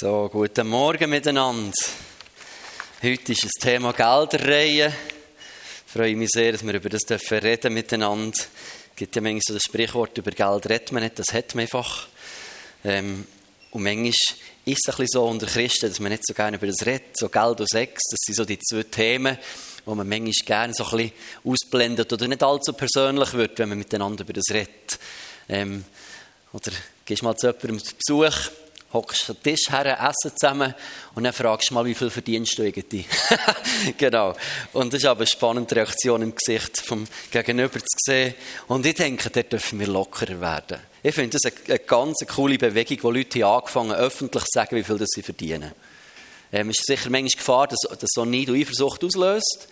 So, guten Morgen miteinander. Heute ist das Thema Gelderreihe. Ich freue mich sehr, dass wir über das dürfen reden miteinander. Es gibt ja manchmal so das Sprichwort, über Geld redet man nicht, das hat man einfach. Ähm, und manchmal ist es ein bisschen so unter Christen, dass man nicht so gerne über das redet. So Geld und Sex, das sind so die zwei Themen, wo man manchmal gerne so ein bisschen ausblendet oder nicht allzu persönlich wird, wenn man miteinander über das redet. Ähm, oder gehst mal zu jemandem zu Besuch hockst am Tisch her, essen zusammen und dann fragst du mal, wie viel verdienst du irgendwie? genau. Und das ist aber eine spannende Reaktion im Gesicht vom Gegenüber zu sehen. Und ich denke, dort dürfen wir lockerer werden. Ich finde das eine, eine ganz coole Bewegung, wo Leute angefangen öffentlich zu sagen, wie viel sie verdienen. Ähm, es ist sicher manchmal Gefahr, dass, dass so Neid Eifersucht auslöst.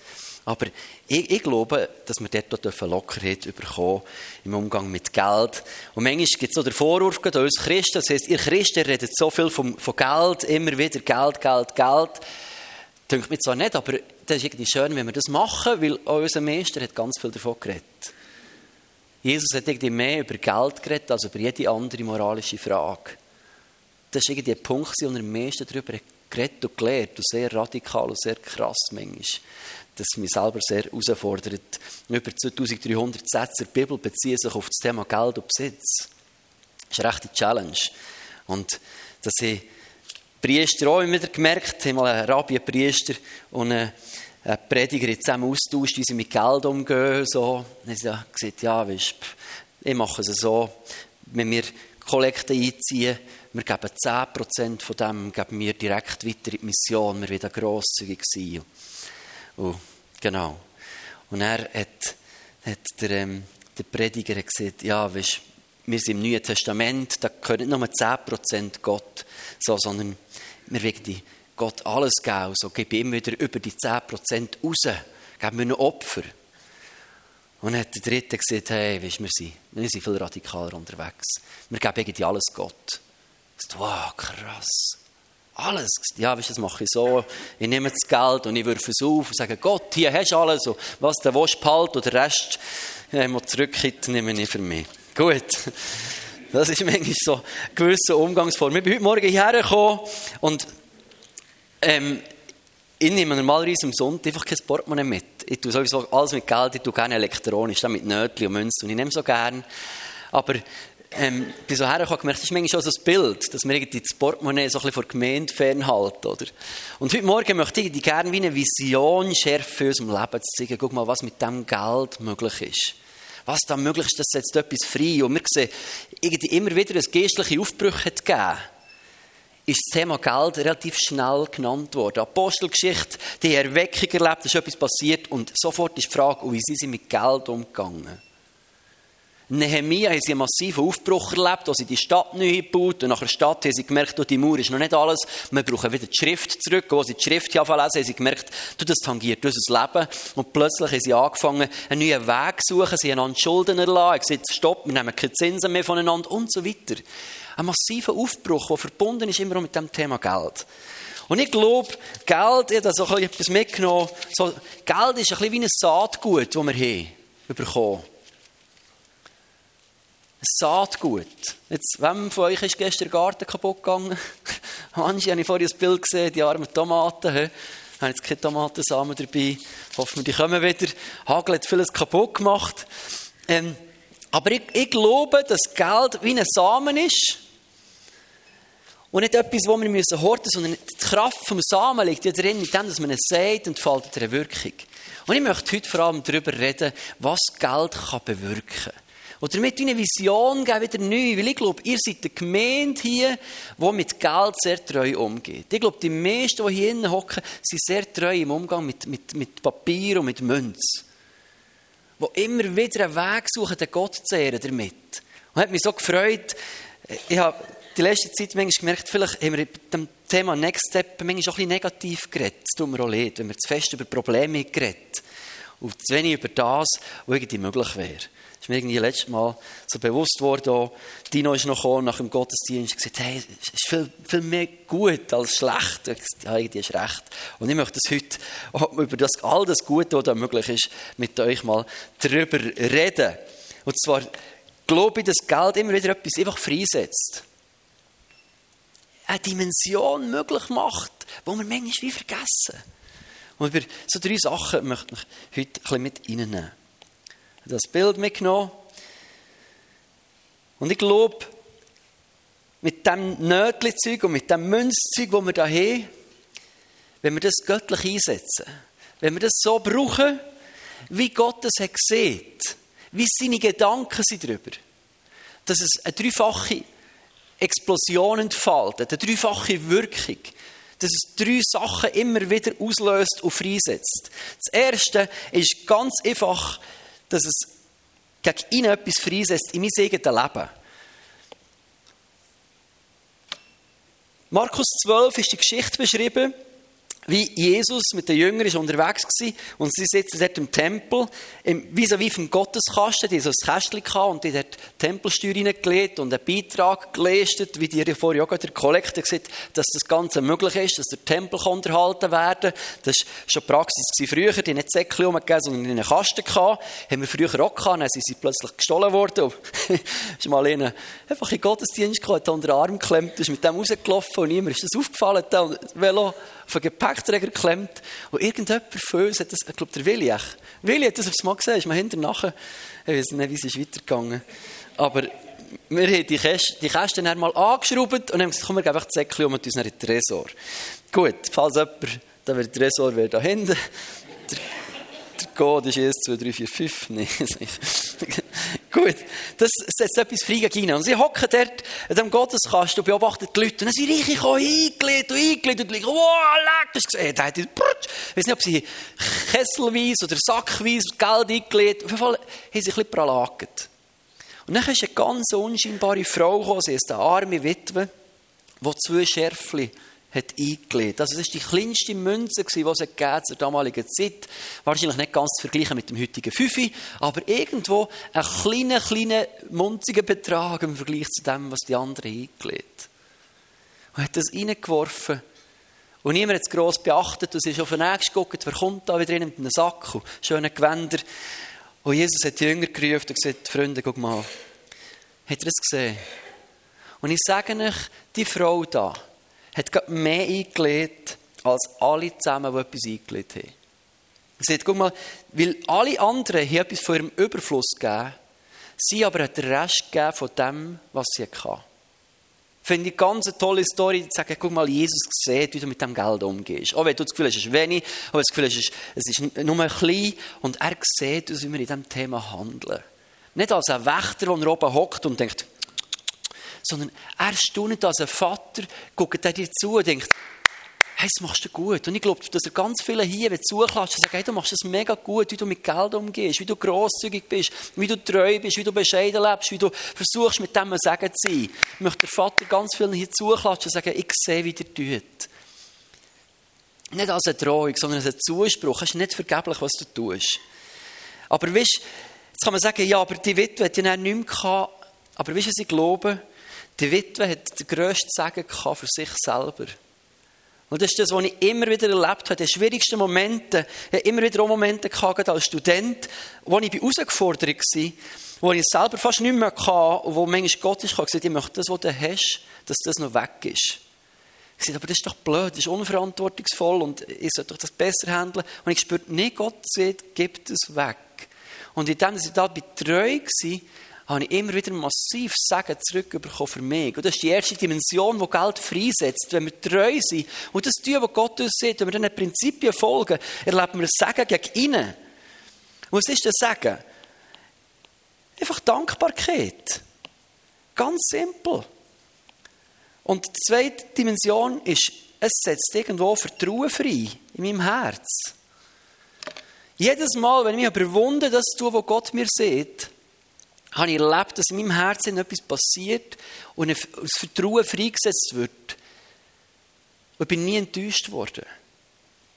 Aber ich, ich, glaube, dass wir dort auch Lockerheit bekommen im Umgang mit Geld. Und manchmal gibt es auch den Vorwurf an uns Christen, das heisst, ihr Christen redet so viel vom, von Geld, immer wieder Geld, Geld, Geld. Das denkt mir zwar nicht, aber das ist irgendwie schön, wenn wir das machen, weil auch unser Meister hat ganz viel davon geredet. Jesus hat irgendwie mehr über Geld geredet als über jede andere moralische Frage. Das war irgendwie ein Punkt, wo er am meisten darüber geredet und gelehrt und sehr radikal und sehr krass manchmal das mich selber sehr herausfordert. Über 2300 Sätze der Bibel beziehen sich auf das Thema Geld und Besitz. Das ist eine rechte Challenge. Und dass ich Priester auch immer wieder gemerkt, ich mal einen Rabbi, einen Priester und einen Prediger zusammen austauscht, wie sie mit Geld umgehen. So. Dann haben sie gesagt, ja, weißt, ich mache es so, wenn wir Kollekte einziehen, wir geben 10% von dem geben wir direkt weiter in die Mission, wir werden grosszügig sein. Oh, genau. Und er hat, hat der, ähm, der Prediger gesagt, ja, weißt, wir sind im Neuen Testament, da gehört nicht nur 10% Gott, so, sondern wir wollen Gott alles geben, so gebe ihm wieder über die 10% raus, geben wir ein Opfer. Und dann hat der Dritte gesagt, hey, weißt, wir, sind, wir sind viel radikaler unterwegs. Wir geben irgendwie alles Gott. Wow, krass. Alles. Ja, weißt, das mache ich so. Ich nehme das Geld und ich würfe es auf und sage, Gott, hier hast du alles. Und was der willst, behalt und der Rest, ja, mal zurückkitten, nehme ich für mich. Gut. Das ist manchmal so eine gewisse Umgangsform. Ich bin heute Morgen hierher gekommen und ähm, ich nehme normalerweise am Sonntag einfach kein Portemonnaie mit. Ich tue sowieso alles mit Geld, ich tue gerne elektronisch, dann mit Nötchen und Münzen und ich nehme so gerne. Aber ähm, bin so hergekommen gemerkt, das ist manchmal schon so ein Bild, dass wir irgendwie das Portemonnaie so ein bisschen vor der Gemeinde fernhalten, oder? Und heute Morgen möchte ich gerne wie eine Vision schärfen für unserem Leben zu zeigen, guck mal, was mit dem Geld möglich ist. Was da möglich ist, das setzt etwas frei. Und wir sehen, irgendwie immer wieder ein geistliche Aufbrüche hat gegeben ist das Thema Geld relativ schnell genannt worden. Apostelgeschichte, die Erweckung erlebt, ist etwas passiert und sofort ist die Frage, wie sind sie mit Geld umgegangen? Nehemia haben sie einen massiven Aufbruch erlebt, als sie die Stadt neu gebaut und nach der Stadt haben sie gemerkt, die Mauer ist noch nicht alles, wir brauchen wieder die Schrift zurück. Als sie die Schrift lesen, haben sie gemerkt, das tangiert unser Leben. Und plötzlich haben sie angefangen, einen neuen Weg zu suchen, sie haben einander Schulden erlassen, gesagt, stopp, wir nehmen keine Zinsen mehr voneinander und so weiter. Ein massiver Aufbruch, der verbunden ist immer mit dem Thema Geld. Und ich glaube, Geld, ich habe so etwas mitgenommen, so, Geld ist ein bisschen wie ein Saatgut, das wir haben, bekommen Saatgut. Jetzt, wem von euch ist gestern der Garten kaputt gegangen? Manche habe vorhin ein Bild gesehen, die armen Tomaten. He? Ich habe jetzt keine Tomatensamen dabei. Hoffen wir, die kommen wieder. Hagel hat vieles kaputt gemacht. Ähm, aber ich, ich, glaube, dass Geld wie ein Samen ist. Und nicht etwas, das wir müssen horten, sondern die Kraft vom Samen liegt ja drin, mit dem, dass man es sagt und entfaltet eine Wirkung. Und ich möchte heute vor allem darüber reden, was Geld kann bewirken kann. Und damit eine Vision geben, wieder neu. Weil ich glaube, ihr seid eine Gemeinde hier, die mit Geld sehr treu umgeht. Ich glaube, die meisten, die hier innen hocken, sind sehr treu im Umgang mit, mit, mit Papier und mit Münz. Die immer wieder einen Weg suchen, den Gott zu ehren damit. Und hat mich so gefreut. Ich habe die letzte Zeit manchmal gemerkt, vielleicht haben wir mit dem Thema Next Step manchmal auch ein bisschen negativ geredet. Das tut mir auch leid, wenn wir zu fest über Probleme geredet und zu wenig über das, was irgendwie möglich wäre ist mir irgendwie letztes Mal so bewusst worden, Dino ist noch gekommen, nach dem Gottesdienst und gesagt, hey, es ist viel, viel mehr gut als schlecht. Ich gesagt, ja, die ist recht. Und ich möchte das heute über das, all das Gute, was da möglich ist, mit euch mal darüber reden. Und zwar glaube ich, dass Geld immer wieder etwas einfach freisetzt. eine Dimension möglich macht, die wir manchmal wie vergessen. Und über so drei Sachen möchte ich heute ein bisschen mit reinnehmen. Das Bild mitgenommen. Und ich glaube, mit dem Nötli-Zeug und mit dem Münzzeug, das wir hier haben, wenn wir das göttlich einsetzen, wenn wir das so brauchen, wie Gott es gesehen, wie seine Gedanken sind darüber, dass es eine dreifache Explosion entfaltet, eine dreifache Wirkung, dass es drei Sachen immer wieder auslöst und freisetzt. Das erste ist ganz einfach, dass es gegen ihn etwas freisetzt in mein eigenes Leben. Markus 12 ist die Geschichte beschrieben, wie Jesus mit den Jüngern ist unterwegs war und sie sitzen dort im Tempel, vis-à-vis vom Gotteskasten, die so ein Kästchen hatten und die dort Tempelsteuer reingelegt und einen Beitrag geleistet, wie die vorher auch der Kollektor gesagt dass das Ganze möglich ist, dass der Tempel unterhalten werden kann. Das war schon Praxis früher, die nicht Säckchen umgegeben, sondern in einen Kasten gehabt. Haben wir früher auch gehabt, dann sind sie plötzlich gestohlen worden. ist mal einer einfach in Gottesdienst gekommen, hat unter den Arm geklemmt, ist mit dem rausgelaufen und niemand ist das aufgefallen, das Velo auf einen Gepäckträger geklemmt. Und irgendjemand von uns hat das, ich glaube, der Willi, echt. Willi hat das aufs Mal gesehen, ist mir hinterher ich weiß nicht, wie es ist weitergegangen. Aber wir haben die Kästen, die Kästen dann mal angeschraubt und haben gesagt, komm, wir geben einfach die Säckchen um und uns den Tresor. Gut, falls jemand, da wird der Tresor wäre da hinten. Der Code ist 1, 2, 3, 4, 5. Nein, Gut, das setzt etwas frei gegen Und sie hocken dort in diesem Gotteskasten und beobachten die Leute. Und dann sind Reiche eingelegt und eingelegt und liegen, wow, leck, das gesehen. Da hat ich weiß nicht, ob sie kesselweise oder sackweise Geld eingelegt Auf jeden Fall haben sie ein bisschen pralagert. Und dann ist eine ganz unscheinbare Frau gekommen, sie ist eine arme Witwe, die zwei Schärfchen hat eingelegt. Also das war die kleinste Münze, die es gegeben zur damaligen Zeit. Wahrscheinlich nicht ganz zu vergleichen mit dem heutigen Fünfi, aber irgendwo ein kleiner, kleiner, munziger Betrag im Vergleich zu dem, was die anderen eingelegt Und hat das reingeworfen. Und niemand hat es gross beachtet. Und sie ist auf den nächsten geguckt, wer kommt da wieder rein mit einem Sack und schönen Gewänder. Und Jesus hat die Jünger gerufen und gesagt, Freunde, guck mal. Habt ihr das gesehen? Und ich sage euch, die Frau da, hat mehr eingelegt als alle zusammen, die etwas eingelegt haben. Er sagt, guck mal, weil alle anderen hier etwas von ihrem Überfluss gegeben, sie aber hat den Rest gegeben von dem, was sie hatten. Finde ich ganz tolle Story, zu sagen, guck mal, Jesus sieht, wie du mit dem Geld umgehst. Auch wenn du das Gefühl hast, es ist wenig, aber das Gefühl hast, es ist nur ein klein, und er sieht, wie wir in diesem Thema handeln. Nicht als ein Wächter, der oben hockt und denkt, sondern er staunt als ein Vater, guckt er dir zu und denkt, hey, das machst du gut. Und ich glaube, dass er ganz viele hier zuklatschen und sagen, hey, du machst das mega gut, wie du mit Geld umgehst, wie du grosszügig bist, wie du treu bist, wie du bescheiden lebst, wie du versuchst, mit dem Sagen zu sein. Möchte der Vater ganz vielen hier zuklatschen und sagen, ich sehe, wie der tut. Nicht als eine Drohung, sondern als ein Zuspruch. Es ist nicht vergeblich, was du tust. Aber weißt, jetzt kann man sagen, ja, aber die Witwe hat ja nicht mehr gehabt. Aber weißt du, was ich glaube? Die Witwe hat den grössten Segen für sich selber. Und das ist das, was ich immer wieder erlebt habe. Die schwierigsten Momente, ich habe immer wieder auch Momente gehabt, als Student, wo ich herausgefordert war, wo ich selber fast nicht mehr hatte und wo manchmal Gott ist gesagt, ich möchte das, was du hast, dass das noch weg ist. Ich sagte, aber das ist doch blöd, das ist unverantwortungsvoll und ich sollte doch das besser handeln. Und ich spürte, nee, Gott sagt, gib das weg. Und in dem, dass ich da treu war, habe ich immer wieder massiv Segen zurückbekommen für mich. Und das ist die erste Dimension, die Geld freisetzt. Wenn wir treu sind und das tun, was Gott uns sieht, wenn wir diesen Prinzipien folgen, erleben wir Segen gegen innen. Und was ist das Segen? Einfach Dankbarkeit. Ganz simpel. Und die zweite Dimension ist, es setzt irgendwo Vertrauen frei in meinem Herz. Jedes Mal, wenn ich mich überwunden das tue, was Gott mir sieht, habe ich erlebt, dass in meinem Herzen etwas passiert und ein Vertrauen freigesetzt wird. Und ich bin nie enttäuscht worden.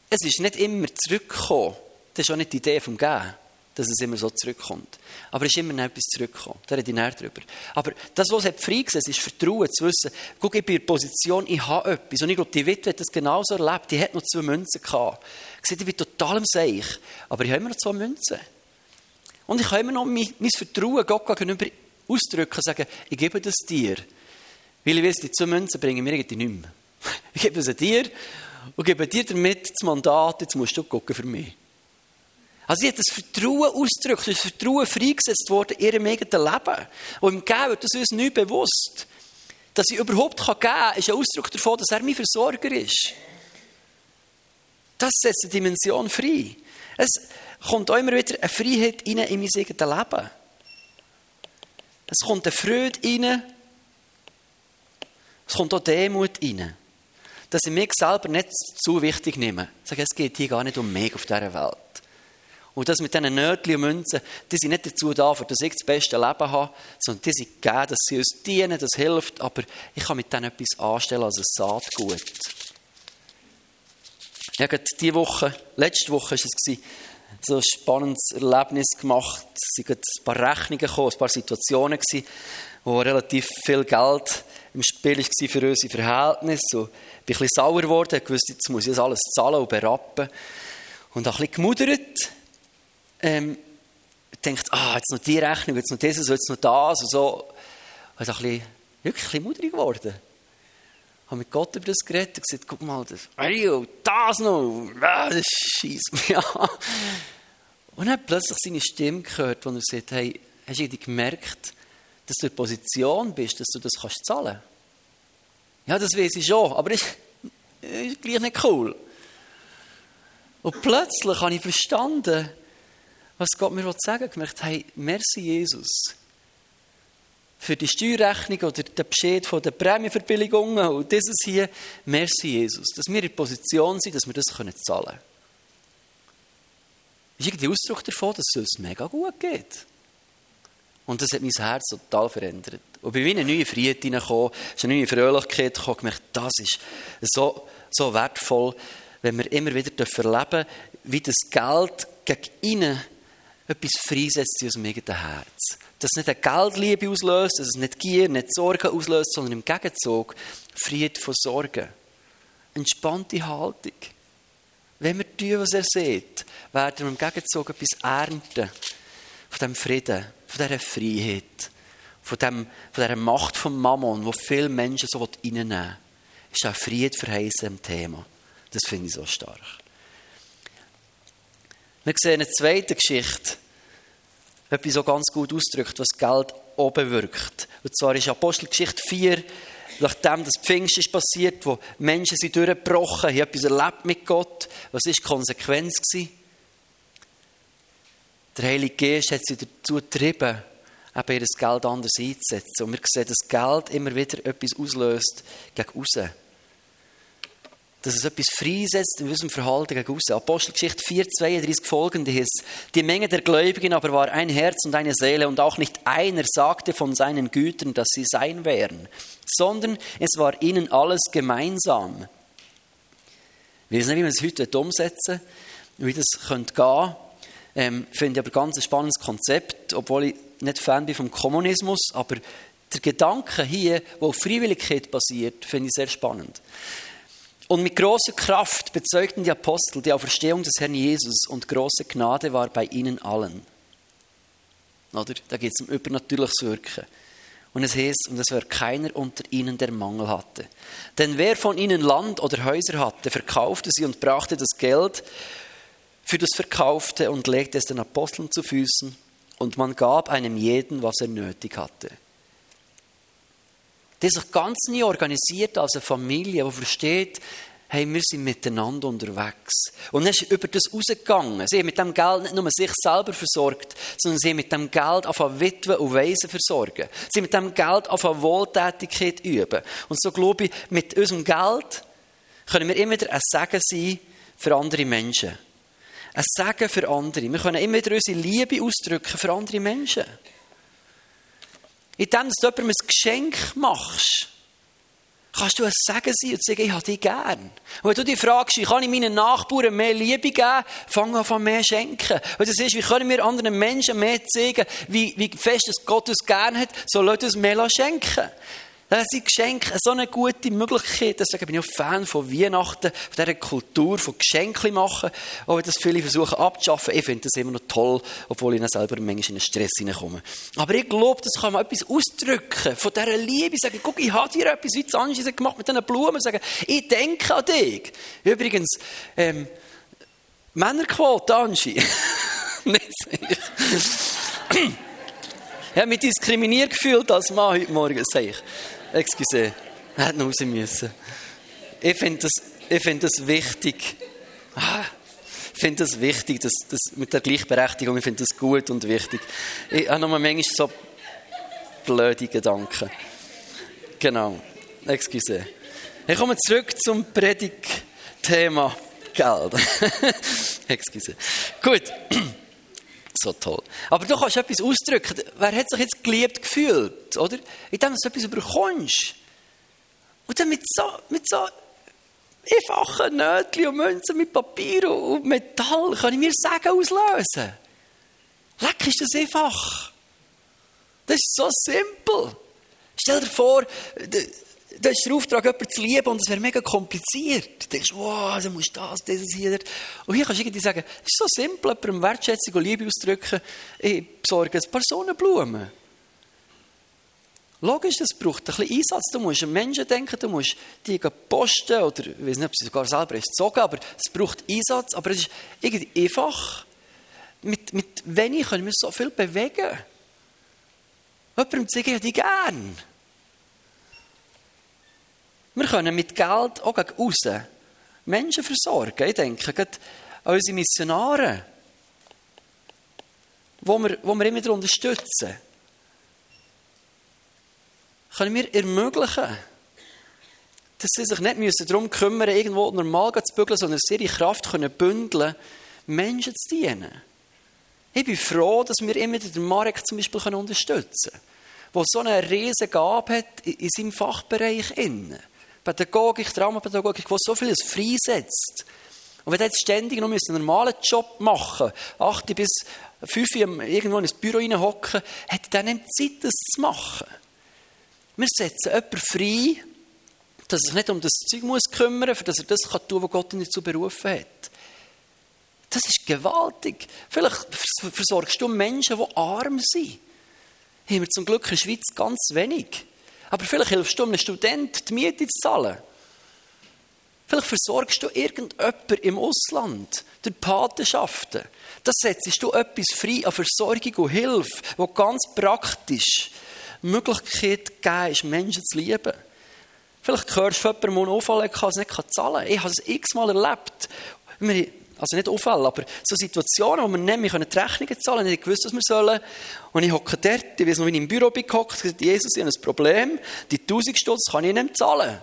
Es ist nicht immer zurückgekommen. Das ist auch nicht die Idee vom Gehen, dass es immer so zurückkommt. Aber es ist immer noch etwas zurückgekommen. Da rede ich näher drüber. Aber das, was es freigesetzt ist Vertrauen, zu wissen, guck, ich bin in der Position, ich habe etwas. Und ich glaube, die Witwe hat das genauso erlebt. Die hat noch zwei Münzen gehabt. Sagte, ich bin total im Seich. Aber ich habe immer noch zwei Münzen. Und ich kann immer noch mein, mein Vertrauen Gott gegenüber ausdrücken und sagen, ich gebe das dir. Weil ich weiss, die zwei Münzen bringen mir irgendwie nicht mehr. Ich gebe sie dir und gebe dir damit das Mandat, jetzt musst du gucken für mich. Also sie hat das Vertrauen ausgedrückt, das Vertrauen freigesetzt worden in ihrem eigenen Leben. Und im Geben wird das uns nicht bewusst. Dass ich überhaupt geben kann, ist ein Ausdruck davon, dass er mein Versorger ist. Das setzt eine Dimension frei. Es kommt auch immer wieder eine Freiheit in mein eigenes Leben. Es kommt eine Freude rein. Es kommt auch Demut rein. Dass ich mich selber nicht zu wichtig nehme. Ich sage, es geht hier gar nicht um mich auf dieser Welt. Und das mit diesen Nötchen und Münzen, die sind nicht dazu da, dass ich das beste Leben habe, sondern die sind gegeben, dass sie uns dienen, das hilft, aber ich kann mit denen etwas anstellen als ein Saatgut. Ich habe diese Woche, letzte Woche war es, so ein spannendes Erlebnis gemacht. Es sind ein paar Rechnungen gekommen, ein paar Situationen gewesen, wo relativ viel Geld im Spiel war für unsere Verhältnisse. Und ich bin ein bisschen sauer geworden, ich wusste, jetzt muss ich das alles zahlen und berappen. Und ein bisschen gemudert. Ähm, denkt, ah, jetzt noch die Rechnung, jetzt noch dieses, jetzt noch das und so. Und ein bisschen, wirklich ein bisschen geworden habe mit Gott über das geredet und gesagt, guck mal, das, das noch, das schießt mich an. Und dann hat plötzlich seine Stimme gehört, wo er sagt, hey, hast du gemerkt, dass du in der Position bist, dass du das kannst zahlen? Ja, das weiß ich schon, aber das ist gleich nicht cool. Und plötzlich habe ich verstanden, was Gott mir sagen will. Ich gemerkt, hey, merci Jesus für die Steuerrechnung oder den Bescheid von den Prämienverbilligungen und dieses hier, merci Jesus, dass wir in der Position sind, dass wir das zahlen können. Ist irgendwie Ausdruck davon, dass es uns mega gut geht. Und das hat mein Herz total verändert. Und bin wie eine neue ist eine neue Fröhlichkeit gekommen, gemerkt, das ist so, so wertvoll, wenn wir immer wieder erleben dürfen, wie das Geld gegen innen etwas freisetzt in unserem eigenen Herz dass es nicht eine Geldliebe auslöst, dass es nicht Gier, nicht Sorgen auslöst, sondern im Gegenzug Friede von Sorgen. Entspannte Haltung. Wenn wir tun, was er sieht, werden wir im Gegenzug etwas ernten. Von diesem Frieden, von dieser Freiheit, von, dem, von dieser Macht vom Mammon, wo viele Menschen so reinnehmen wollen. Ist auch Friede verheißen im Thema. Das finde ich so stark. Wir sehen eine zweite Geschichte etwas so ganz gut ausdrückt, was Geld auch bewirkt. Und zwar ist Apostelgeschichte 4, nachdem das Pfingst ist passiert, wo Menschen sind durchgebrochen, haben etwas erlebt mit Gott. Was war die Konsequenz? Gewesen? Der Heilige Geist hat sie dazu getrieben, eben ihr Geld anders einzusetzen. Und wir sehen, dass Geld immer wieder etwas auslöst gegen außen dass es etwas freisetzt in unserem Verhalten gegen außen. Apostelgeschichte 4, 32 folgende ist, die Menge der Gläubigen aber war ein Herz und eine Seele und auch nicht einer sagte von seinen Gütern, dass sie sein wären, sondern es war ihnen alles gemeinsam. Wir wissen nicht, wie wir es heute umsetzen, wie das könnte gehen. Ähm, finde ich aber ganz ein spannendes Konzept, obwohl ich nicht Fan bin vom Kommunismus, aber der Gedanke hier, wo Freiwilligkeit basiert, finde ich sehr spannend. Und mit großer Kraft bezeugten die Apostel die Auferstehung des Herrn Jesus und große Gnade war bei ihnen allen. Oder? Da geht es um übernatürliches Wirken. Und es heißt, und es war keiner unter ihnen, der Mangel hatte. Denn wer von ihnen Land oder Häuser hatte, verkaufte sie und brachte das Geld für das Verkaufte und legte es den Aposteln zu Füßen. Und man gab einem jeden, was er nötig hatte. Die sich ganz nie organisiert als eine Familie, die versteht, hey, wir sind miteinander unterwegs. Und dann ist über das rausgegangen. Sie haben mit dem Geld nicht nur sich selber versorgt, sondern sie haben mit dem Geld auf Witwen und Waisen versorgen. Sie haben mit dem Geld auf Wohltätigkeit üben. Und so glaube ich, mit unserem Geld können wir immer wieder ein Segen sein für andere Menschen. Ein Segen für andere. Wir können immer wieder unsere Liebe ausdrücken für andere Menschen. Indem du jemandem ein Geschenk machst, kannst du ein Segen sein und sagen, ich habe dich gern. Und wenn du dich fragst, wie kann ich meinen Nachbarn mehr Liebe geben, fang an von mehr schenken. Und das ist, wie können wir anderen Menschen mehr zeigen, wie, wie fest es Gott uns gern hat, so lass uns mehr schenken. Das sind Geschenke so eine gute Möglichkeit. Deswegen bin ich auch Fan von Weihnachten, von dieser Kultur, von Geschenken machen. Auch wenn das viele versuchen abzuschaffen. Ich finde das immer noch toll, obwohl ich dann selber manchmal in einen Stress hineinkomme. Aber ich glaube, das kann man etwas ausdrücken von dieser Liebe. Sagen, guck, ich habe dir etwas, wie Angie gemacht mit diesen Blumen. Sagen, ich denke an dich. Übrigens, ähm, Männerquote, Angie. Nicht sicher. Ich habe mich diskriminiert gefühlt als Mann heute Morgen, sage ich. Excuse, er hätte noch raus müssen. Ich finde das, ich finde das wichtig. Ah, ich finde das wichtig, das, das mit der Gleichberechtigung, ich finde das gut und wichtig. Ich habe noch mal manchmal so blöde Gedanken. Genau, excuse. Ich komme zurück zum Predigtthema Geld. excuse. Gut so toll. Aber du kannst etwas ausdrücken. Wer hat sich jetzt geliebt gefühlt, oder? Indem du etwas bekommst. Und dann mit so, mit so einfachen Nötchen und Münzen mit Papier und Metall kann ich mir Sagen auslösen. Leck, ist das einfach. Das ist so simpel. Stell dir vor, da ist der Auftrag, jemanden zu lieben und es wäre mega kompliziert. Du denkst, wow, du musst das, dieses hier. Und hier kannst du irgendwie sagen, es ist so simpel, jemandem Wertschätzung und Liebe auszudrücken, ich besorge ein paar Sonnenblumen. Logisch, das braucht ein bisschen Einsatz. Du musst an Menschen denken, du musst die posten oder ich weiß nicht, ob sie sogar selber ist zogen, aber es braucht Einsatz. Aber es ist irgendwie einfach. Mit, mit wenig können wir so viel bewegen. Jemandem zeige ich dich gern. Wir können mit Geld auch gegen aussen Menschen versorgen. Ich denke gerade an unsere Missionare, wo wir, wir immer unterstützen. Können wir ermöglichen, dass sie sich nicht darum kümmern müssen, irgendwo normal zu bügeln, sondern sie ihre Kraft können bündeln Menschen zu dienen. Ich bin froh, dass wir immer den Marek zum Beispiel unterstützen können, der so eine riesige Gabe hat in seinem Fachbereich. Innen. Pädagogik, Dramapädagogik, die so vieles freisetzt. Und wenn du jetzt ständig noch einen normalen Job machen 8 bis 5 irgendwo in ein Büro reinhocken, hat er dann nicht Zeit, das zu machen. Wir setzen jemanden frei, dass er sich nicht um das Zeug muss kümmern muss, dass er das tun kann, was Gott ihn dazu berufen hat. Das ist gewaltig. Vielleicht versorgst du Menschen, die arm sind. Haben wir zum Glück in der Schweiz ganz wenig. Aber vielleicht hilfst du einem Studenten, die Miete zu zahlen. Vielleicht versorgst du irgendjemanden im Ausland durch Patenschaften. Da setzt du etwas frei an Versorgung und Hilfe, wo ganz praktisch Möglichkeit geben ist, Menschen zu lieben. Vielleicht hörst du jemanden, der einen Unfall hat, kann es nicht zahlen. Ich habe es x-mal erlebt also nicht Unfälle, aber so Situationen, wo wir nicht mehr die Rechnungen zahlen können, nicht gewusst, was wir sollen. Und ich hocke dort, ich weiß noch, wie ich im Büro bin gehockt, gesagt, Jesus, ich habe ein Problem, die 1000 Stutz kann ich nicht zahlen.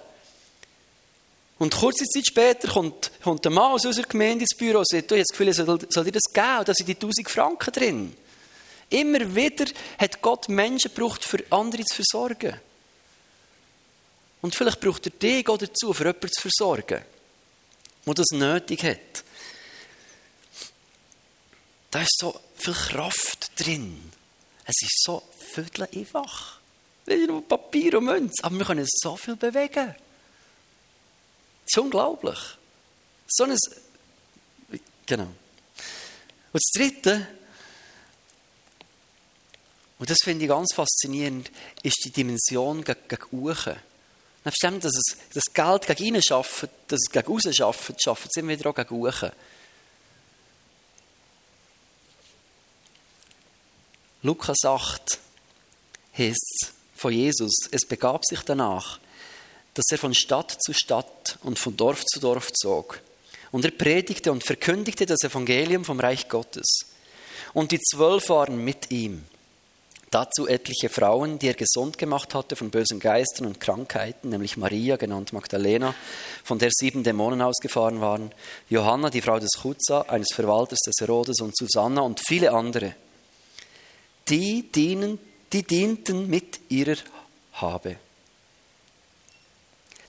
Und kurze Zeit später kommt, kommt ein Mann aus unserer Gemeinde ins Büro und sagt, du, ich habe das Gefühl, soll, soll dir das geben? Da sind die 1000 Franken drin. Immer wieder hat Gott Menschen gebraucht, für andere zu versorgen. Und vielleicht braucht er dich auch dazu, für jemanden zu versorgen, der das nötig hat. Da ist so viel Kraft drin. Es ist so viertel einfach. Ist nur Papier und Münze. Aber wir können so viel bewegen. Das ist unglaublich. So ein. Genau. Und das Dritte, und das finde ich ganz faszinierend, ist die Dimension gegen, gegen Uchen. Nebst dass es das Geld gegen innen schafft, dass es gegen außen schafft, schafft es immer wieder auch gegen Uchen. Lukas 8 heißt von Jesus, es begab sich danach, dass er von Stadt zu Stadt und von Dorf zu Dorf zog. Und er predigte und verkündigte das Evangelium vom Reich Gottes. Und die Zwölf waren mit ihm. Dazu etliche Frauen, die er gesund gemacht hatte von bösen Geistern und Krankheiten, nämlich Maria, genannt Magdalena, von der sieben Dämonen ausgefahren waren, Johanna, die Frau des Chuza, eines Verwalters des Herodes und Susanna und viele andere die, dienen, die dienten mit ihrer Habe.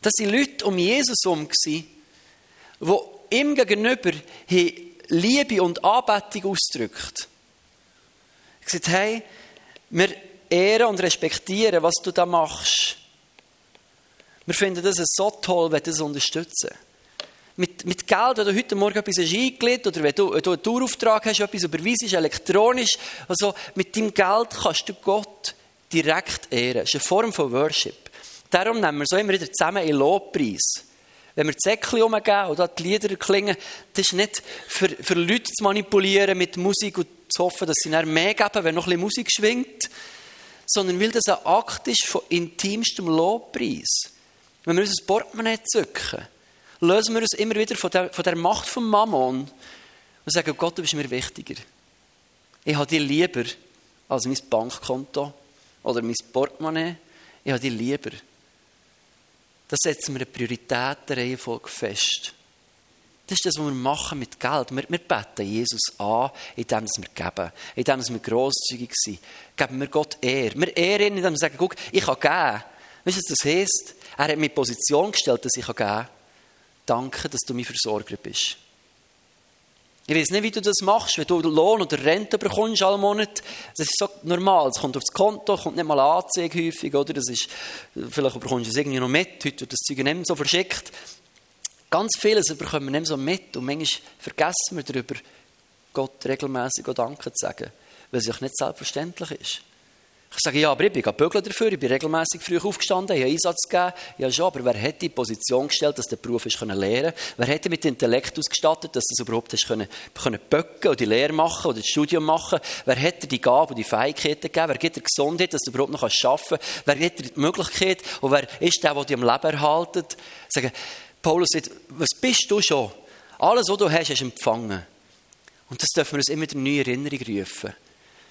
Das sind Leute um Jesus herum, die ihm gegenüber Liebe und Anbetung ausdrückt. Er sagt, hey, wir ehren und respektieren, was du da machst. Wir finden das so toll, wenn wir das unterstützen. Mit, mit Geld, wenn du heute Morgen etwas hast eingelegt oder wenn du, wenn du einen Tourauftrag hast, etwas überweisst, elektronisch, also mit deinem Geld kannst du Gott direkt ehren. Das ist eine Form von Worship. Darum nehmen wir so immer wieder zusammen in Lobpreis. Wenn wir die Säckchen umgeben oder die Lieder klingen, das ist nicht für, für Leute zu manipulieren mit Musik und zu hoffen, dass sie dann mehr geben, wenn noch ein bisschen Musik schwingt, sondern weil das ein Akt ist von intimstem Lobpreis. Wenn wir unser Portemonnaie zücken, lösen wir uns immer wieder von der, von der Macht von Mammon und sagen, Gott, du bist mir wichtiger. Ich habe dich lieber als mein Bankkonto oder mein Portemonnaie. Ich habe dich lieber. Das setzen wir eine Prioritätenreihenfolge fest. Das ist das, was wir machen mit Geld. Wir, wir beten Jesus an, indem wir geben, indem wir grosszügig sind. Geben wir Gott Ehre. Wir ehren ihn, indem wir sagen, guck, ich kann geben. Weißt du, was das heisst? Er hat mir Position gestellt, dass ich geben kann. Danke, dass du mein Versorger bist. Ich weiß nicht, wie du das machst, wenn du Lohn oder Rente bekommst alle Monat. Das ist so normal. Es kommt aufs Konto, kommt nicht mal Anzeige häufig, oder? Das ist, vielleicht bekommst du es irgendwie noch mit. Heute wird das Zeug nicht so verschickt. Ganz vieles bekommen wir nicht so mit. Und manchmal vergessen wir darüber, Gott regelmäßig Danke zu sagen. Weil es auch nicht selbstverständlich ist. Ich sage, ja, aber ich bin bügeln dafür, ich bin regelmäßig früh aufgestanden, ich habe Einsatz gegeben. Ja, schon, aber wer hat die Position gestellt, dass der Beruf ist können lernen Wer hat mit Intellekt ausgestattet, dass du es überhaupt hast können, können böcken oder die Lehre machen oder das Studium machen? Wer dir die Gabe und die Fähigkeiten gegeben? Wer gibt dir Gesundheit, dass du überhaupt noch arbeiten kannst? Wer gibt dir die Möglichkeit? Und wer ist der, der dich am Leben erhaltet? Sagen, Paulus sagt, was bist du schon? Alles, was du hast, hast empfangen. Und das dürfen wir uns immer in neue Erinnerung rufen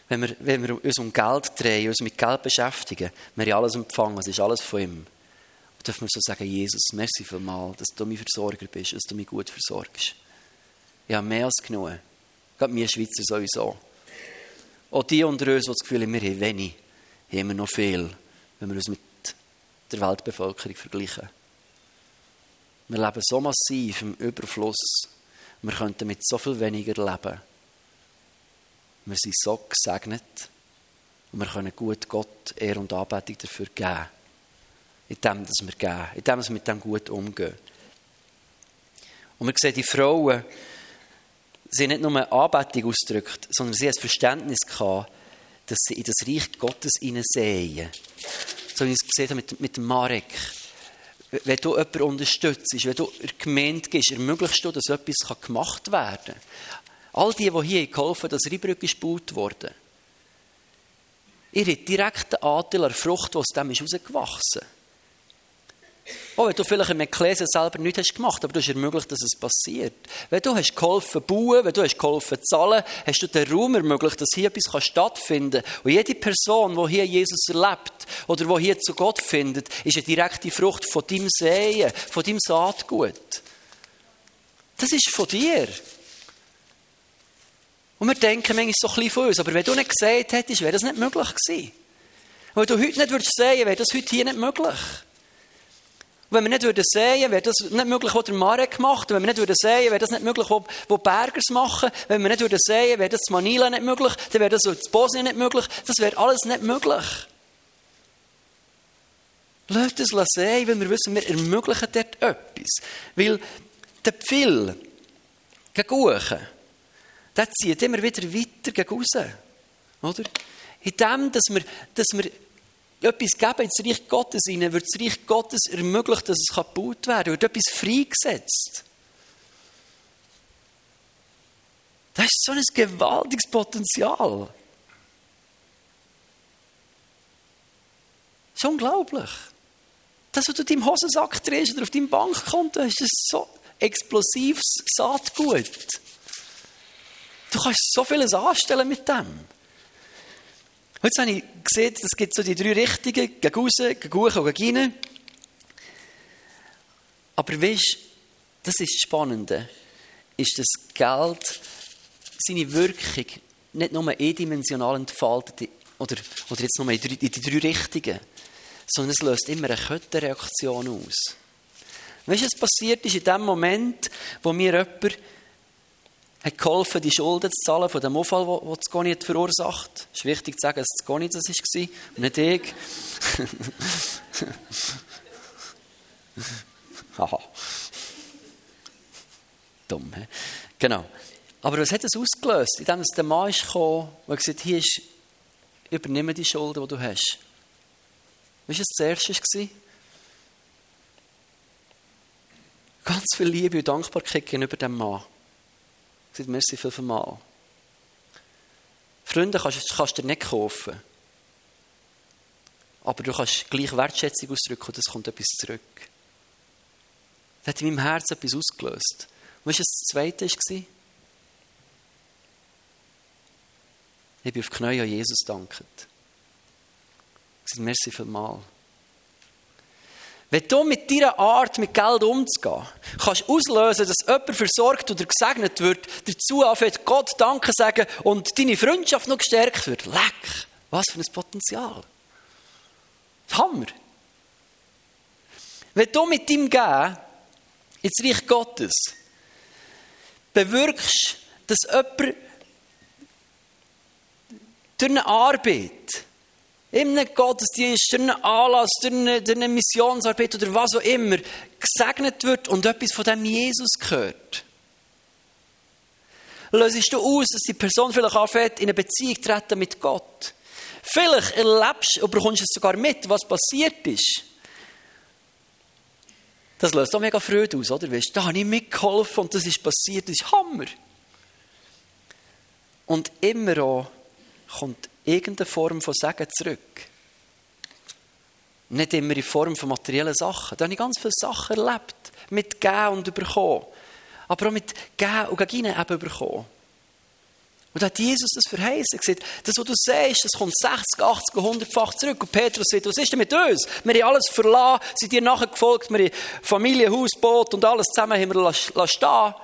wenn wir, wenn wir uns um Geld drehen, uns mit Geld beschäftigen, wir haben alles empfangen, es ist alles von ihm. Und dürfen wir so sagen, Jesus, merci vielmals, dass du mein Versorger bist, dass du mich gut versorgst. Ich habe mehr als genug. Gerade wir Schweizer sowieso. Auch die unter uns, die das Gefühl haben, wir haben wenig, haben wir noch viel, wenn wir uns mit der Weltbevölkerung vergleichen. Wir leben so massiv im Überfluss. Wir könnten mit so viel weniger leben. Wir sind so gesegnet und wir können gut Gott Ehre und Anbetung dafür geben. In dem, dass wir geben. In dem, dass wir mit dem gut umgehen. Und wir sehen, die Frauen, sie nicht nur Anbetung ausgedrückt, sondern sie haben das Verständnis gehabt, dass sie in das Reich Gottes hineinsehen. So wie ich es gesehen habe mit, mit Marek. Wenn du jemanden unterstützt, wenn du in der Gemeinde gehst, ermöglichst du, dass etwas gemacht werden kann. All die, die hier geholfen haben, dass Rheinbrücke gebaut wurde, ihr habt direkten Anteil an Frucht, die aus dem ist herausgewachsen ist. Auch wenn du vielleicht im Ekklesia selber nichts hast gemacht, aber du hast ermöglicht, dass es passiert. Wenn du hast geholfen bauen, wenn du hast geholfen zahlen, hast du den Raum ermöglicht, dass hier etwas stattfinden kann. Und jede Person, die hier Jesus erlebt oder die hier zu Gott findet, ist eine direkte Frucht von deinem Sehen, von deinem Saatgut. Das ist von dir. Und wir denken manchmal so ein bisschen von uns. Aber wenn du nicht gesagt hättest, wäre das nicht möglich gewesen. Und wenn du heute nicht würdest sehen, wäre das heute hier nicht möglich. Und wenn wir nicht würden sehen, wäre das nicht möglich, was der Marek macht. Und wenn wir nicht würden sehen, wäre das nicht möglich, was, Bergers machen. Wenn wir nicht würden sehen, wäre das in Manila nicht möglich. Dann wäre das in Bosnien nicht möglich. Das wäre alles nicht möglich. Lasst uns sehen, weil wir wissen, wir ermöglichen dort etwas. Weil der Pfil, gegen der zieht immer wieder weiter gegen. Oder? In dem, dass wir, dass wir etwas geben ins Reich Gottes hinein, wird das Reich Gottes ermöglicht, dass es gebaut werden kann, wird etwas freigesetzt. Das ist so ein gewaltiges Potenzial. Das ist unglaublich. Das, was du in deinem Hosensack drehst oder auf deinem Bankkonto ist so explosives Saatgut. Du kannst so vieles anstellen mit dem. Heute habe ich gesehen, es gibt so die drei Richtungen, gegen raus, gegen hoch und gegen rein. Aber weißt du, das ist das Spannende, ist, dass Geld seine Wirkung nicht nur eindimensional entfaltet, oder, oder jetzt nur in die, in die drei Richtungen, sondern es löst immer eine Kettenreaktion aus. Weißt du, was passiert ist in dem Moment, wo mir jemand hat geholfen, die Schulden zu zahlen von dem Unfall, den das Goni verursacht. Es ist wichtig zu sagen, dass das Goni das war und nicht ich. Haha. Dumm, he? Genau. Aber was hat das ausgelöst? Indem es der Mann ist gekommen, der gesagt hier ist, übernimm die Schulden, die du hast. Was war das Erste? Ganz viel Liebe und Dankbarkeit gegenüber dem Mann. Sage, merci viel für Mal. Freunde kannst, kannst du dir nicht kaufen. Aber du kannst gleich Wertschätzung ausdrücken und es kommt etwas zurück. Das hat in meinem Herzen etwas ausgelöst. Weißt du, was das Zweite war? Ich bin auf die Knie an Jesus danket. Ich sage, merci vielmal. Wenn du mit deiner Art, mit Geld umzugehen, kannst auslösen, dass jemand versorgt oder gesegnet wird, dazu anfängt Gott Danke sagen und deine Freundschaft noch gestärkt wird. Leck! Was für ein Potenzial. Hammer. Wenn du mit deinem Gehen ins Reich Gottes bewirkst, dass jemand durch eine Arbeit, in einem Gottesdienst, durch einen Anlass, durch eine, durch eine Missionsarbeit oder was auch immer, gesegnet wird und etwas von dem Jesus gehört. Lösest du aus, dass die Person vielleicht anfängt, in eine Beziehung treten mit Gott. Vielleicht erlebst du, bekommst es sogar mit, was passiert ist. Das löst auch mega Freude aus, oder? Weißt, da habe ich mitgeholfen und das ist passiert, das ist Hammer. Und immer auch kommt irgendeine Form von Segen zurück. Nicht immer in Form von materiellen Sachen. Da habe ich ganz viele Sachen erlebt. Mit Gehen und Bekommen. Aber auch mit Gehen und gegen eben bekommen. Und da hat Jesus das verheißen. gesagt, das, was du sagst, das kommt 60, 80, 100-fach zurück. Und Petrus sagt, was ist denn mit uns? Wir haben alles verlassen, sind dir nachgefolgt, wir haben Familie, Haus, Boot und alles zusammen haben wir stehen.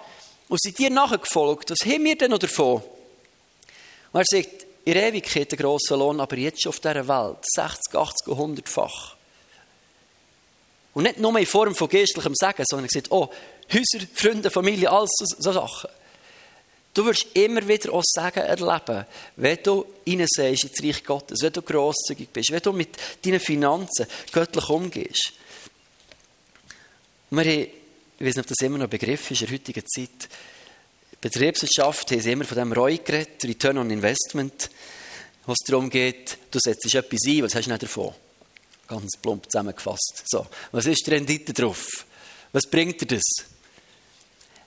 Und sind dir nachgefolgt. Was haben wir denn noch davon? Und er sagt, in Ewigkeit einen grossen Lohn, aber jetzt schon auf dieser Welt 60, 80, 100-fach. Und nicht nur in Form von geistlichem Sagen, sondern er sagt, oh, Häuser, Freunde, Familie, alles so, so Sachen. Du wirst immer wieder auch Sagen erleben, wenn du hineinsehst ins Reich Gottes, wenn du grosszügig bist, wenn du mit deinen Finanzen göttlich umgehst. Wir haben, ich weiß nicht, ob das immer noch ein Begriff ist in der heutigen Zeit, Betriebswirtschaft haben immer von dem ROI geredet, Return on Investment, wo es darum geht, du setzt etwas ein, was hast du nicht davon? Ganz plump zusammengefasst. So, was ist die Rendite drauf? Was bringt dir das?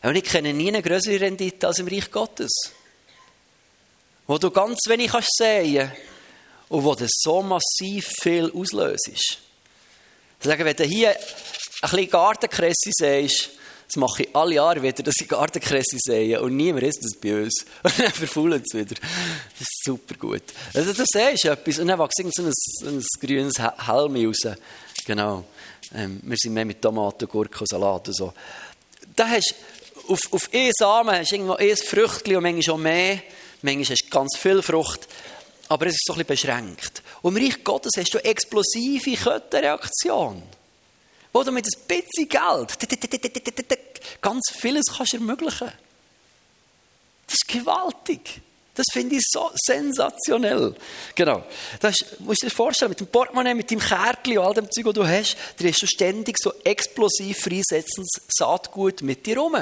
Und ich kenne nie eine größere Rendite als im Reich Gottes. Wo du ganz wenig kannst sehen und wo du so massiv viel auslöst. Sagen, wenn du hier ein bisschen Gartenkresse siehst, das mache ich alle Jahre wieder, dass ich Gartenkresse sehe und niemand isst das bei uns. Und dann verfaulen es wieder. Das ist super gut. Also du siehst etwas und dann wächst so ein, ein grünes Helm raus. Genau. Ähm, wir sind mehr mit Tomaten, Gurken Salat und so. Da hast auf, auf einen Samen hast du irgendwo ein Früchtchen und manchmal auch mehr. Manchmal hast du ganz viel Frucht. Aber es ist so ein bisschen beschränkt. Und im Reich Gottes hast du explosive Kettenreaktion du mit ein bisschen Geld ganz vieles kannst ermöglichen. Das ist gewaltig. Das finde ich so sensationell. Genau. Das musst du dir vorstellen, mit dem Portemonnaie, mit dem Kärtchen und all dem Zeug, das du hast, da hast du ständig so explosiv freisetzendes Saatgut mit dir rum.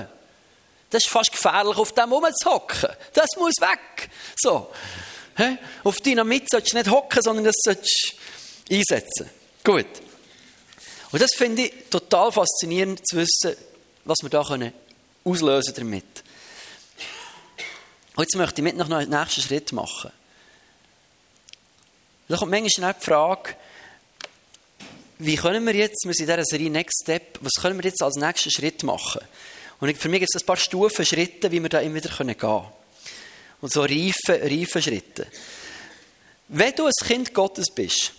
Das ist fast gefährlich, auf dem rumzuhocken. Das muss weg. So. Auf Dynamit sollst du nicht hocken, sondern das sollst du einsetzen. Gut. Und das finde ich total faszinierend zu wissen, was wir da können auslösen damit. Und jetzt möchte ich mit noch einen nächsten Schritt machen. Da kommt manchmal die Frage, wie können wir jetzt, wir sind in dieser Serie Next Step, was können wir jetzt als nächsten Schritt machen? Und für mich gibt es ein paar Stufen, Schritte, wie wir da immer wieder gehen können. Und so reife, reife Schritte. Wenn du ein Kind Gottes bist,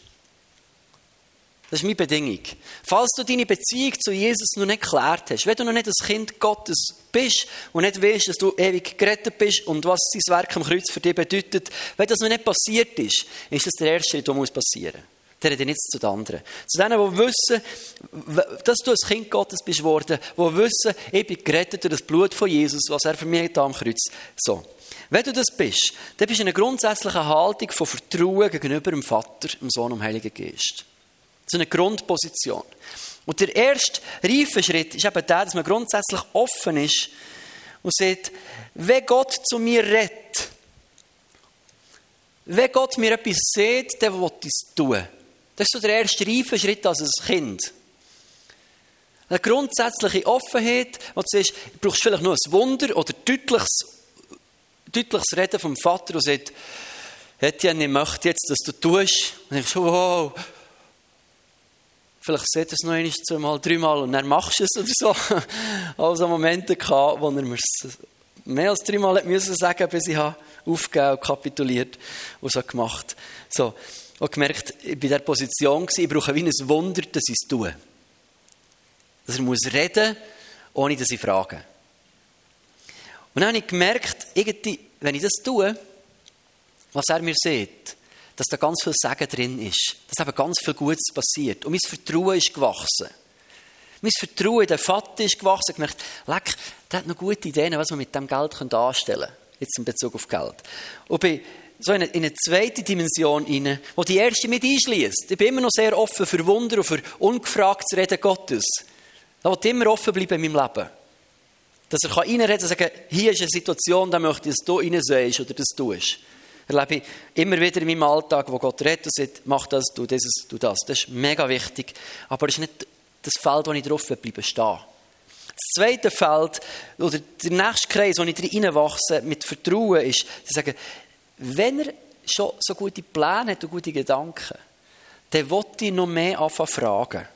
das ist meine Bedingung. Falls du deine Beziehung zu Jesus noch nicht geklärt hast, wenn du noch nicht ein Kind Gottes bist und nicht weißt, dass du ewig gerettet bist und was sein Werk am Kreuz für dich bedeutet, wenn das noch nicht passiert ist, ist das der erste Schritt, der muss passieren muss. Der redet jetzt zu den anderen. Zu denen, die wissen, dass du ein Kind Gottes bist worden, die wissen, ich bin gerettet durch das Blut von Jesus, was er für mich hat am Kreuz. So. Wenn du das bist, dann bist du in einer grundsätzlichen Haltung von Vertrauen gegenüber dem Vater, dem Sohn und dem Heiligen Geist. So eine Grundposition. Und der erste reife Schritt ist eben der, dass man grundsätzlich offen ist und sagt, wenn Gott zu mir redet, wenn Gott mir etwas sieht, dann will ich es tun. Das ist so der erste reife Schritt als ein Kind. Eine grundsätzliche Offenheit, wo du siehst, du brauchst vielleicht nur ein Wunder oder deutliches, deutliches Reden vom Vater, der sagt, Etienne, ich möchte jetzt, dass du tust. Und ich so, wow. Vielleicht sieht es noch einmal, zweimal, dreimal und dann machst du es oder so. Also Momente gehabt, wo er mir mehr als dreimal müssen sagen, bis ich aufgegeben und kapituliert und so gemacht. So. Und gemerkt, ich war in dieser Position, ich brauche wie ein Wunder, dass ich es tue. Dass er muss reden, ohne dass ich frage. Und dann habe ich gemerkt, wenn ich das tue, was er mir sieht, dass da ganz viel Segen drin ist, dass eben ganz viel Gutes passiert. Und mein Vertrauen ist gewachsen. Mein Vertrauen in den Vater ist gewachsen. Ich gemerkt, leck, der hat noch gute Ideen, was man mit dem Geld anstellen könnte. Jetzt in Bezug auf Geld. Und bin so in eine, in eine zweite Dimension hinein, wo die erste mit einschließt. Ich bin immer noch sehr offen für Wunder und für ungefragtes Reden Gottes. Da will immer offen bleiben in meinem Leben. Dass er reinreden kann und sagen, hier ist eine Situation, da möchte ich, dass du rein sagst oder das tust erlebe ich immer wieder in meinem Alltag, wo Gott redet und sagt, mach das, tu dieses, tu das. Das ist mega wichtig. Aber das ist nicht das Feld, wo ich drauf bleiben stehen. Das zweite Feld, oder der nächste Kreis, wo ich reinwachse, mit Vertrauen, ist, zu sagen, wenn er schon so gute Pläne hat und gute Gedanken, dann will ich noch mehr anfangen fragen.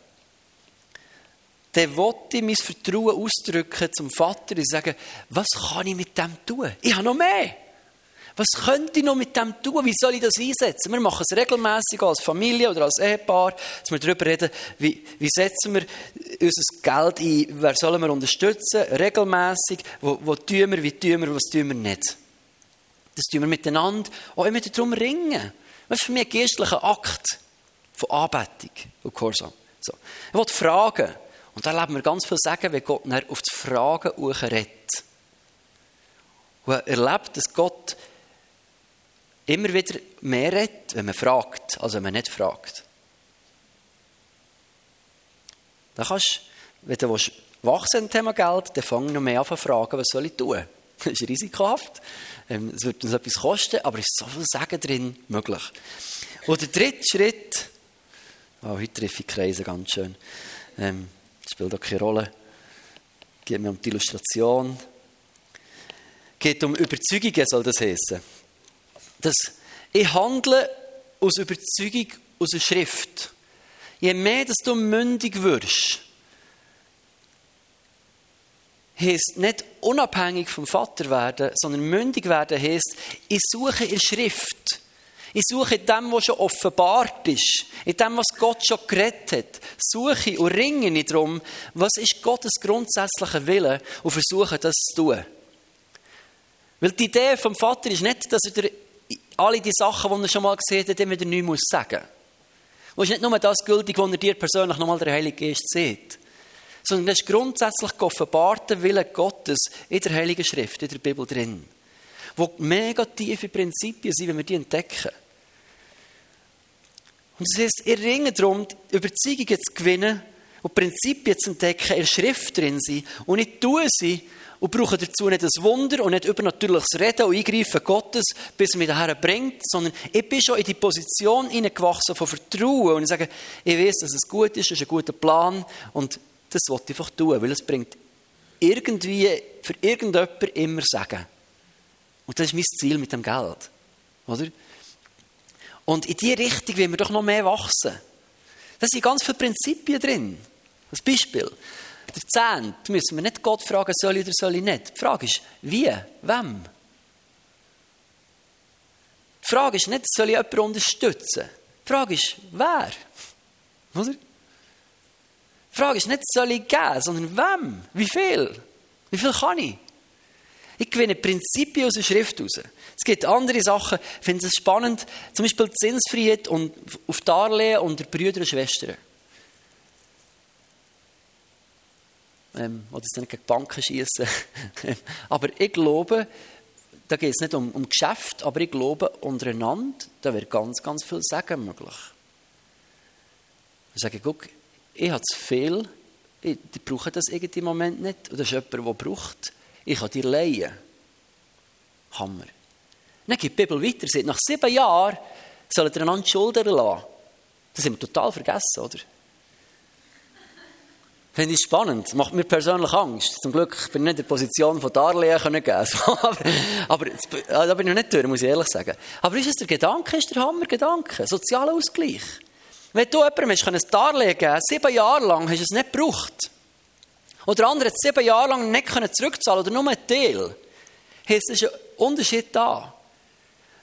Dann will ich mein Vertrauen ausdrücken zum Vater und sagen, was kann ich mit dem tun? Ich habe noch mehr. Was könnte ich noch mit dem tun? Wie soll ich das einsetzen? Wir machen es regelmäßig als Familie oder als Ehepaar, dass wir darüber reden, wie, wie setzen wir unser Geld ein, wer sollen wir unterstützen, regelmäßig, wo, wo tun wir, wie tun wir, was tun wir nicht. Das tun wir miteinander, auch immer darum ringen. Das ist für mich ein geistlicher Akt von Anbetung und Gehorsam. So. Ich wollte fragen, und da erleben wir ganz viel sagen, wenn Gott auf die Fragen redet. Und er erlebt, dass Gott immer wieder mehr redet, wenn man fragt, als wenn man nicht fragt. Dann kannst, wenn du wachsen im Thema Geld, dann fang noch mehr an zu fragen, was soll ich tun? Das ist risikohaft, ähm, es wird uns etwas kosten, aber es ist so viel Sagen drin möglich. Und der dritte Schritt, oh, heute treffe ich Kreise ganz schön, ähm, spielt auch keine Rolle, geht mir um die Illustration, geht um Überzeugungen, soll das heißen dass ich handle aus Überzeugung aus der Schrift. Je mehr, dass du mündig wirst, heisst nicht unabhängig vom Vater werden, sondern mündig werden heisst, ich suche in der Schrift. Ich suche in dem, was schon offenbart ist, in dem, was Gott schon geredet hat. Suche und ringe ich darum, was ist Gottes grundsätzlicher Wille und versuche das zu tun. Weil die Idee vom Vater ist nicht, dass er alle die Sachen, die er schon mal gesehen hat, immer wieder neu muss sagen. Und es ist nicht nur das gültig, was er dir persönlich nochmal der Heilige Geist sieht, sondern das ist grundsätzlich offenbarte Wille Gottes in der Heiligen Schrift, in der Bibel drin, wo mega tiefe Prinzipien sind, wenn wir die entdecken. Und das heißt, ihr ringe darum, Überzeugungen zu gewinnen und Prinzipien zu entdecken, in der Schrift drin sind. Und ich tue sie und brauche dazu nicht ein Wunder und nicht übernatürliches Reden und Eingreifen Gottes, bis er mich daher bringt, sondern ich bin schon in die Position hineingewachsen von Vertrauen und ich sage, ich weiß, dass es gut ist, es ist ein guter Plan und das wollte ich einfach tun, weil es bringt irgendwie für irgendjemand immer Sagen. Und das ist mein Ziel mit dem Geld. Oder? Und in diese Richtung wollen wir doch noch mehr wachsen. Da sind ganz viele Prinzipien drin. Als Beispiel. Der Zehnt müssen wir nicht Gott fragen, soll ich oder soll ich nicht. Die Frage ist, wie, wem? Die Frage ist nicht, soll ich jemanden unterstützen? Die Frage ist, wer? Oder? Die Frage ist nicht, soll ich geben, sondern wem? Wie viel? Wie viel kann ich? Ich gewinne Prinzipien aus der Schrift heraus. Es gibt andere Sachen, ich finde es spannend, zum Beispiel die Zinsfreiheit und auf Darlehen unter Brüder und Schwestern. Ähm, oder es nicht gegen Banken schießen. aber ich glaube, da geht es nicht um, um Geschäft, aber ich glaube, untereinander, da wird ganz, ganz viel Sagen möglich. Ich sage, guck, ich habe zu viel, ich, die brauchen das irgendwie im Moment nicht. Das ist jemand, der braucht. Ich kann dir leihen. Hammer. Dann geht die Bibel weiter. Nach sieben Jahren sollen ihr einander Schulden lassen. Das haben wir total vergessen, oder? Finde ich spannend. Macht mir persönlich Angst. Zum Glück bin ich nicht in der Position von Darlehen können geben. aber, aber da bin ich nicht durch, muss ich ehrlich sagen. Aber ist es der Gedanke, ist der Hammergedanke? Sozialer Ausgleich. Wenn du jemandem ein Darlehen geben sieben Jahre lang hast du es nicht gebraucht. Oder andere sieben Jahre lang nicht zurückzahlen oder nur einen Teil. Es ist ein Unterschied da.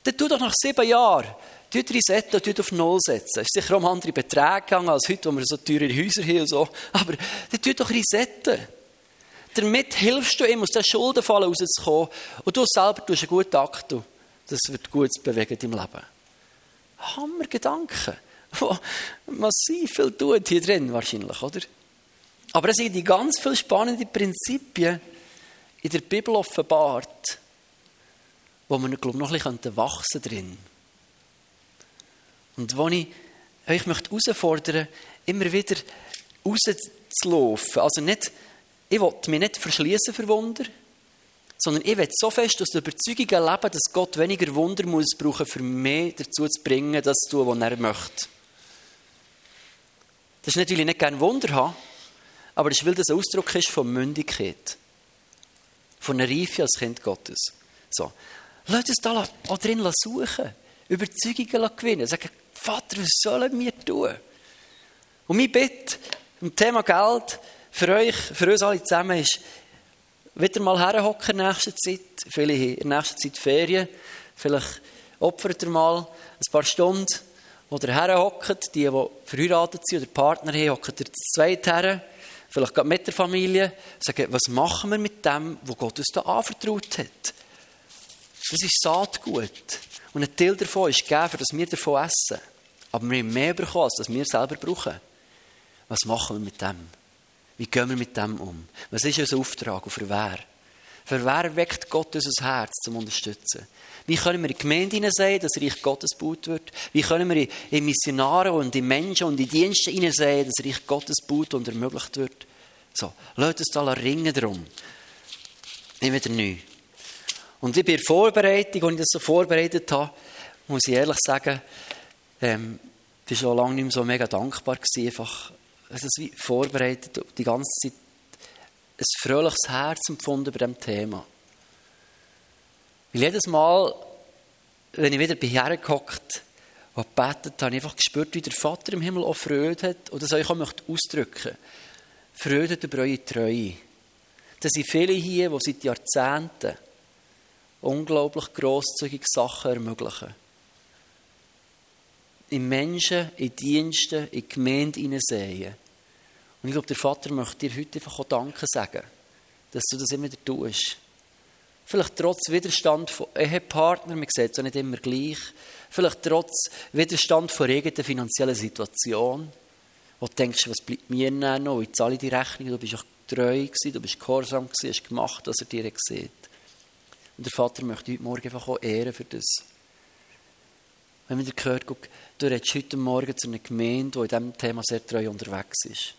Dann tu doch nach sieben Jahren Tut resetten und auf Null setzen. Es ist sicher um andere Beträge gegangen als heute, wo wir so teure Häuser haben und so. Aber tut doch resetten. Damit hilfst du ihm, aus diesen Schuldenfallen rauszukommen. Und du selber tust einen guten Akt. Das wird gut bewegen im Leben. Hammer Gedanken. Wo massiv viel tut hier drin wahrscheinlich, oder? Aber es sind die ganz viele spannende Prinzipien in der Bibel offenbart, wo man, glaube ich, noch ein bisschen wachsen drin. Und wo ich euch möchte herausfordern immer wieder rauszulaufen. Also nicht, ich will mich nicht verschließen für Wunder, sondern ich will so fest aus der Überzeugung leben, dass Gott weniger Wunder muss brauchen, für mich dazu zu bringen, das zu tun, was er möchte. Das ist nicht, weil ich nicht gerne Wunder habe, aber das ist, weil das ein Ausdruck ist von Mündigkeit. Von einer Reife als Kind Gottes. So. Lass uns da auch drin suchen. Überzeugungen gewinnen. Sagen, Vater, was sollen wir tun? Und mein Bitte im Thema Geld für euch, für uns alle zusammen ist, wieder mal herhocken in nächster Zeit. Viele in nächster Zeit Ferien. Vielleicht opfert ihr mal ein paar Stunden, wo ihr herhockt. Die, die verheiratet sind oder Partner haben, hocken ihr zu zweit her. Vielleicht gerade mit der Familie. Sagen, was machen wir mit dem, was Gott uns da anvertraut hat? Das ist Saatgut. Und ein Teil davon ist gegeben, dass wir davon essen. Aber wir haben mehr bekommen, als das wir selber brauchen. Was machen wir mit dem? Wie gehen wir mit dem um? Was ist unser Auftrag und für wer? Für wer weckt Gott unser Herz zum Unterstützen? Wie können wir in die Gemeinde hineinsehen, dass Reich Gottes gebaut wird? Wie können wir in Missionare und in Menschen und in Dienste hineinsehen, dass Reich Gottes gebaut und ermöglicht wird? So, lasst uns da ringen darum. Nicht wieder neu. Und ich bin in Vorbereitung, als ich das so vorbereitet habe, muss ich ehrlich sagen, ähm, war schon lange nicht mehr so mega dankbar gewesen, einfach, also wie vorbereitet, die ganze Zeit ein fröhliches Herz empfunden bei diesem Thema. Weil jedes Mal, wenn ich wieder bei hergehockt und gebetet habe, ich einfach gespürt, wie der Vater im Himmel auch Freude hat, und das euch auch möchte ausdrücken Freude über eure Treue. Das sind viele hier, die seit Jahrzehnten unglaublich grosszügig Sachen ermöglichen. In Menschen, in Diensten, in Gemeinden hineinsehen. Und ich glaube, der Vater möchte dir heute einfach auch Danke sagen, dass du das immer wieder tust. Vielleicht trotz Widerstand von Ehepartnern, man sieht es auch nicht immer gleich. Vielleicht trotz Widerstand von irgendeiner finanziellen Situation, wo du denkst, was bleibt mir noch, ich zahle die Rechnung, du bist auch treu gewesen, du bist gehorsam gewesen, hast gemacht, was er dir sieht. Und der Vater möchte heute Morgen einfach auch ehren für das. Wenn man gehört, guck, du redest heute Morgen zu einer Gemeinde, die in diesem Thema sehr treu unterwegs ist.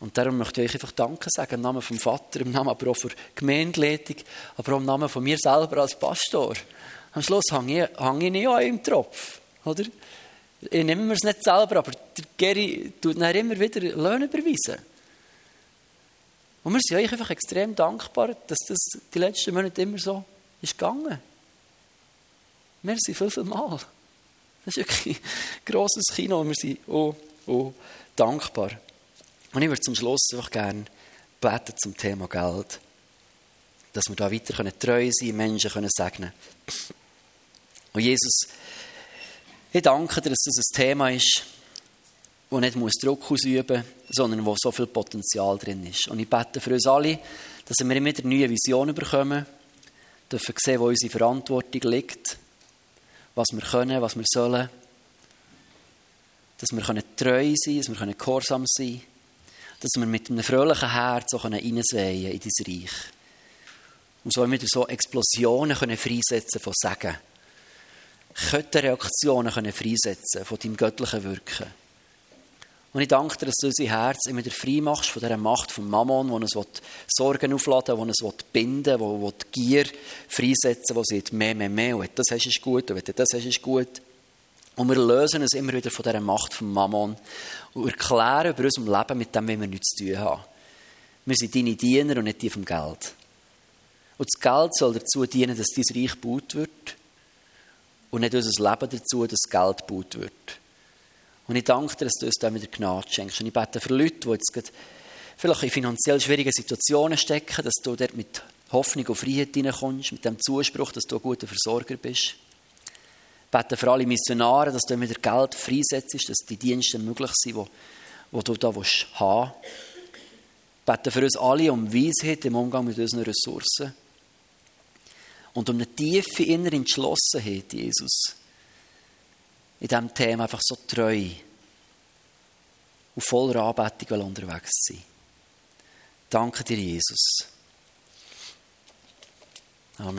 Und darum möchte ich euch einfach Danke sagen, im Namen vom Vater, im Namen aber auch für Gemeindeleitung, aber auch im Namen von mir selber als Pastor. Am Schluss hänge ich, hänge ich nicht an im Tropf, oder? Ich nehme es nicht selber, aber der Geri tut dann immer wieder Löhne überweisen. Und wir sind euch einfach extrem dankbar, dass das die letzten Monate immer so ist gegangen. Merci viel, viel mal. Das ist wirklich ein grosses Kino wir sind oh, oh, dankbar. Und ich würde zum Schluss einfach gerne beten zum Thema Geld. Dass wir da weiter können treu sein Menschen können segnen Und Jesus, ich danke dir, dass das ein Thema ist, wo nicht muss Druck ausüben muss, sondern wo so viel Potenzial drin ist. Und ich bete für uns alle, dass wir immer wieder neue Visionen bekommen, dürfen sehen, wo unsere Verantwortung liegt, was wir können, was wir sollen, dass wir können treu sein dass wir gehorsam sein können, dass wir mit einem fröhlichen Herz auch hineinsehen in dein Reich. Und so wieder so Explosionen können freisetzen von Segen. Reaktionen können freisetzen von deinem göttlichen Wirken. Und ich danke dir, dass du unser Herz immer wieder frei machst von dieser Macht von Mammon, die uns Sorgen aufladen will, die uns binden will, die Gier freisetzen will, die sagt, mehr, mehr, mehr, und das hast, ist gut, und du das hast, ist gut. Und wir lösen uns immer wieder von dieser Macht von Mammon und erklären über unserem Leben, mit dem wir nichts zu tun haben. Wir sind deine Diener und nicht die vom Geld. Und das Geld soll dazu dienen, dass dein Reich gebaut wird und nicht unser Leben dazu, dass Geld gebaut wird. Und ich danke dir, dass du uns da wieder Gnade schenkst. Und ich bete für Leute, die jetzt vielleicht in finanziell schwierigen Situationen stecken, dass du dort mit Hoffnung und Freiheit hineinkommst, mit dem Zuspruch, dass du ein guter Versorger bist. Ich bete für alle Missionare, dass du wieder Geld freisetzt, dass die Dienste möglich sind, die, die du da haben willst. Ich bete für uns alle um Weisheit im Umgang mit unseren Ressourcen und um eine tiefe innere Entschlossenheit, Jesus, in diesem Thema einfach so treu und voller Anbetung unterwegs sein. Danke dir, Jesus.